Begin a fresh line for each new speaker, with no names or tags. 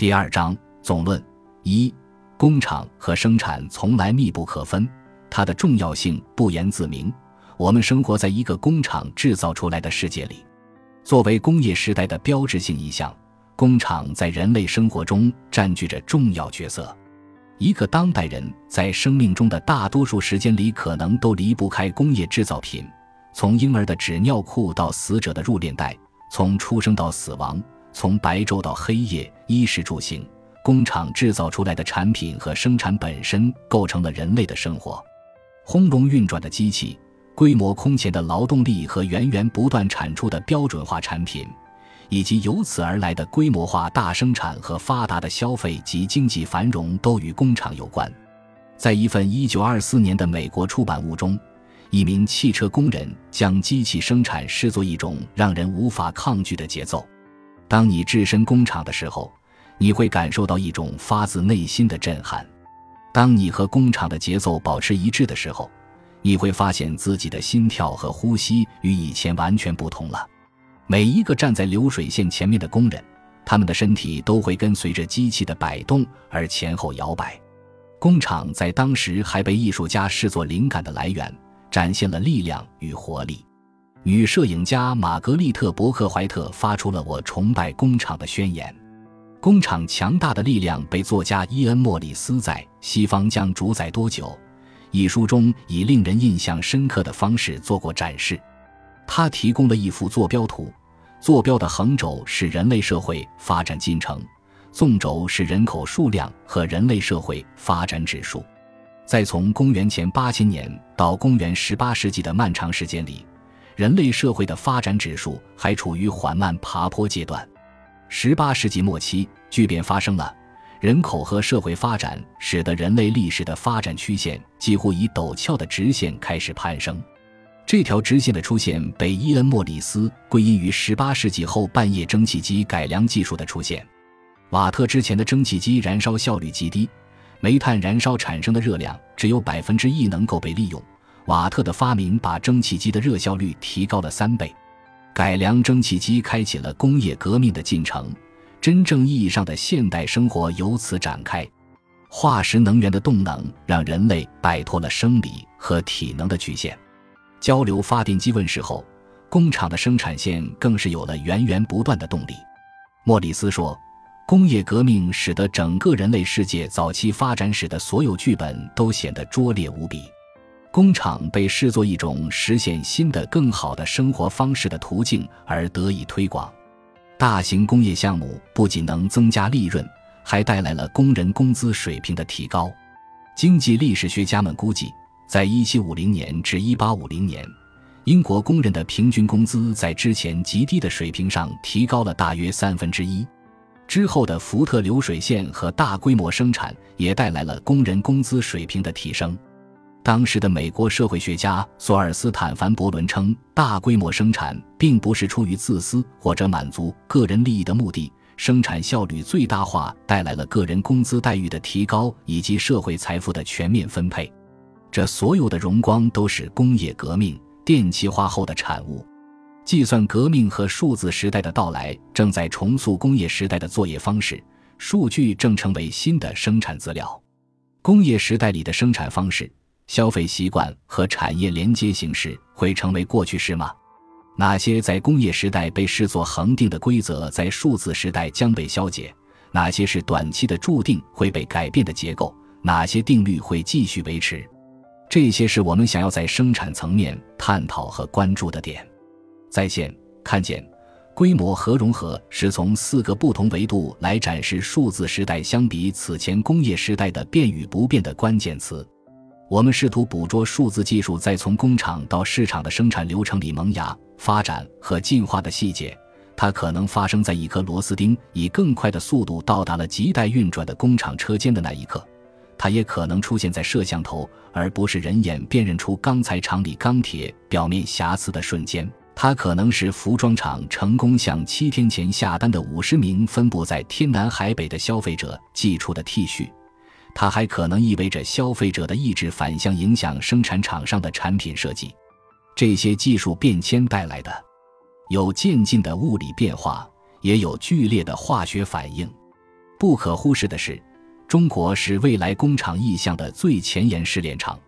第二章总论一：工厂和生产从来密不可分，它的重要性不言自明。我们生活在一个工厂制造出来的世界里，作为工业时代的标志性意象，工厂在人类生活中占据着重要角色。一个当代人在生命中的大多数时间里，可能都离不开工业制造品。从婴儿的纸尿裤到死者的入殓袋，从出生到死亡，从白昼到黑夜，衣食住行，工厂制造出来的产品和生产本身，构成了人类的生活。轰隆运转的机器，规模空前的劳动力和源源不断产出的标准化产品。以及由此而来的规模化大生产和发达的消费及经济繁荣都与工厂有关。在一份1924年的美国出版物中，一名汽车工人将机器生产视作一种让人无法抗拒的节奏。当你置身工厂的时候，你会感受到一种发自内心的震撼。当你和工厂的节奏保持一致的时候，你会发现自己的心跳和呼吸与以前完全不同了。每一个站在流水线前面的工人，他们的身体都会跟随着机器的摆动而前后摇摆。工厂在当时还被艺术家视作灵感的来源，展现了力量与活力。女摄影家玛格丽特·伯克怀特发出了“我崇拜工厂”的宣言。工厂强大的力量被作家伊恩·莫里斯在《西方将主宰多久》一书中以令人印象深刻的方式做过展示。他提供了一幅坐标图。坐标的横轴是人类社会发展进程，纵轴是人口数量和人类社会发展指数。在从公元前八千年到公元十八世纪的漫长时间里，人类社会的发展指数还处于缓慢爬坡阶段。十八世纪末期，巨变发生了，人口和社会发展使得人类历史的发展曲线几乎以陡峭的直线开始攀升。这条直线的出现被伊恩·莫里斯归因于18世纪后半叶蒸汽机改良技术的出现。瓦特之前的蒸汽机燃烧效率极低，煤炭燃烧产生的热量只有百分之一能够被利用。瓦特的发明把蒸汽机的热效率提高了三倍。改良蒸汽机开启了工业革命的进程，真正意义上的现代生活由此展开。化石能源的动能让人类摆脱了生理和体能的局限。交流发电机问世后，工厂的生产线更是有了源源不断的动力。莫里斯说：“工业革命使得整个人类世界早期发展史的所有剧本都显得拙劣无比。工厂被视作一种实现新的、更好的生活方式的途径而得以推广。大型工业项目不仅能增加利润，还带来了工人工资水平的提高。经济历史学家们估计。”在1750年至1850年，英国工人的平均工资在之前极低的水平上提高了大约三分之一。之后的福特流水线和大规模生产也带来了工人工资水平的提升。当时的美国社会学家索尔斯坦·凡伯伦称，大规模生产并不是出于自私或者满足个人利益的目的，生产效率最大化带来了个人工资待遇的提高以及社会财富的全面分配。这所有的荣光都是工业革命、电气化后的产物。计算革命和数字时代的到来正在重塑工业时代的作业方式，数据正成为新的生产资料。工业时代里的生产方式、消费习惯和产业连接形式会成为过去式吗？哪些在工业时代被视作恒定的规则，在数字时代将被消解？哪些是短期的、注定会被改变的结构？哪些定律会继续维持？这些是我们想要在生产层面探讨和关注的点。在线看见，规模和融合是从四个不同维度来展示数字时代相比此前工业时代的变与不变的关键词。我们试图捕捉数字技术在从工厂到市场的生产流程里萌芽、发展和进化的细节。它可能发生在一颗螺丝钉以更快的速度到达了亟待运转的工厂车间的那一刻。它也可能出现在摄像头，而不是人眼辨认出钢材厂里钢铁表面瑕疵的瞬间。它可能是服装厂成功向七天前下单的五十名分布在天南海北的消费者寄出的 T 恤。它还可能意味着消费者的意志反向影响生产厂商的产品设计。这些技术变迁带来的，有渐进的物理变化，也有剧烈的化学反应。不可忽视的是，中国是未来工厂意向的最前沿试炼场。